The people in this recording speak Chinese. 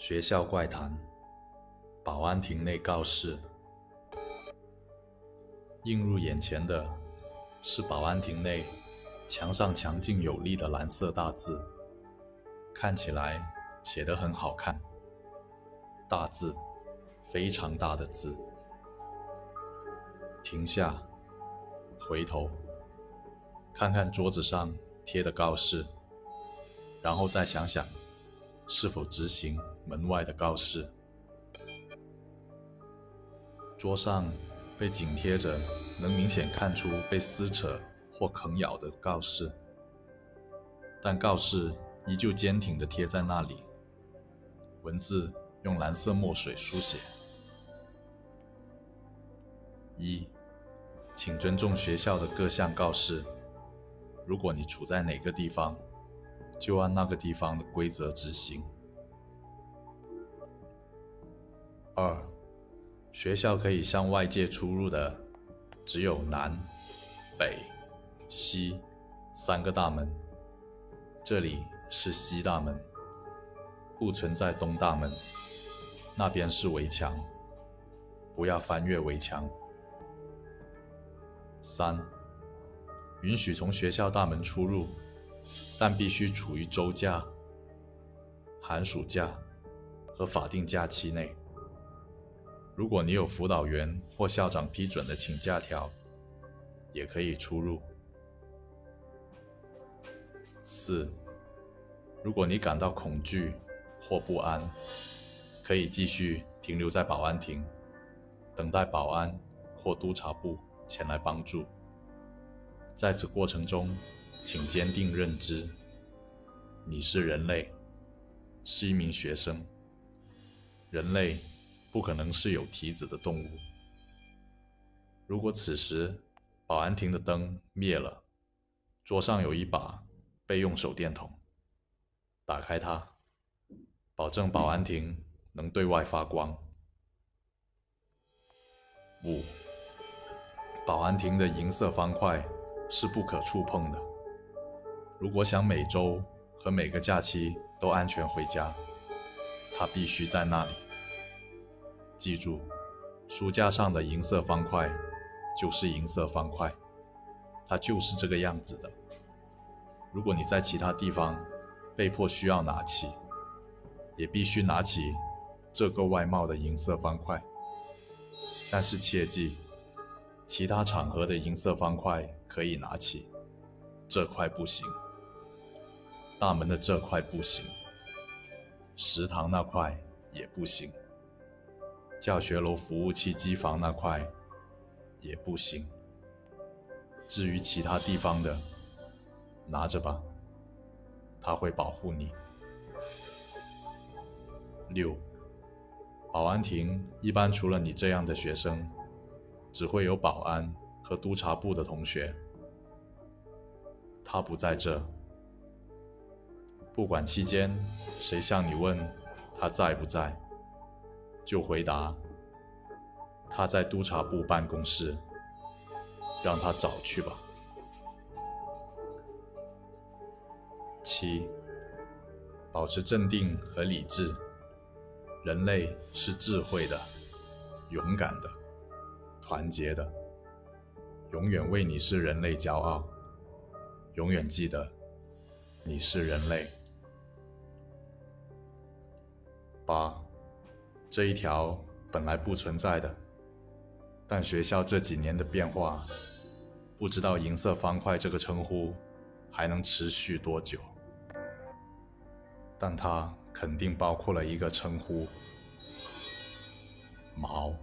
学校怪谈：保安亭内告示。映入眼前的是保安亭内墙上强劲有力的蓝色大字，看起来写得很好看。大字，非常大的字。停下，回头，看看桌子上贴的告示，然后再想想。是否执行门外的告示？桌上被紧贴着，能明显看出被撕扯或啃咬的告示，但告示依旧坚挺地贴在那里。文字用蓝色墨水书写：一，请尊重学校的各项告示。如果你处在哪个地方，就按那个地方的规则执行。二，学校可以向外界出入的只有南、北、西三个大门。这里是西大门，不存在东大门。那边是围墙，不要翻越围墙。三，允许从学校大门出入。但必须处于周假、寒暑假和法定假期内。如果你有辅导员或校长批准的请假条，也可以出入。四，如果你感到恐惧或不安，可以继续停留在保安亭，等待保安或督察部前来帮助。在此过程中。请坚定认知，你是人类，是一名学生。人类不可能是有蹄子的动物。如果此时保安亭的灯灭了，桌上有一把备用手电筒，打开它，保证保安亭能对外发光。五，保安亭的银色方块是不可触碰的。如果想每周和每个假期都安全回家，它必须在那里。记住，书架上的银色方块就是银色方块，它就是这个样子的。如果你在其他地方被迫需要拿起，也必须拿起这个外貌的银色方块。但是切记，其他场合的银色方块可以拿起，这块不行。大门的这块不行，食堂那块也不行，教学楼服务器机房那块也不行。至于其他地方的，拿着吧，他会保护你。六，保安亭一般除了你这样的学生，只会有保安和督察部的同学。他不在这。不管期间谁向你问他在不在，就回答他在督察部办公室，让他找去吧。七，保持镇定和理智。人类是智慧的、勇敢的、团结的，永远为你是人类骄傲。永远记得，你是人类。八，这一条本来不存在的，但学校这几年的变化，不知道银色方块这个称呼还能持续多久，但它肯定包括了一个称呼——毛。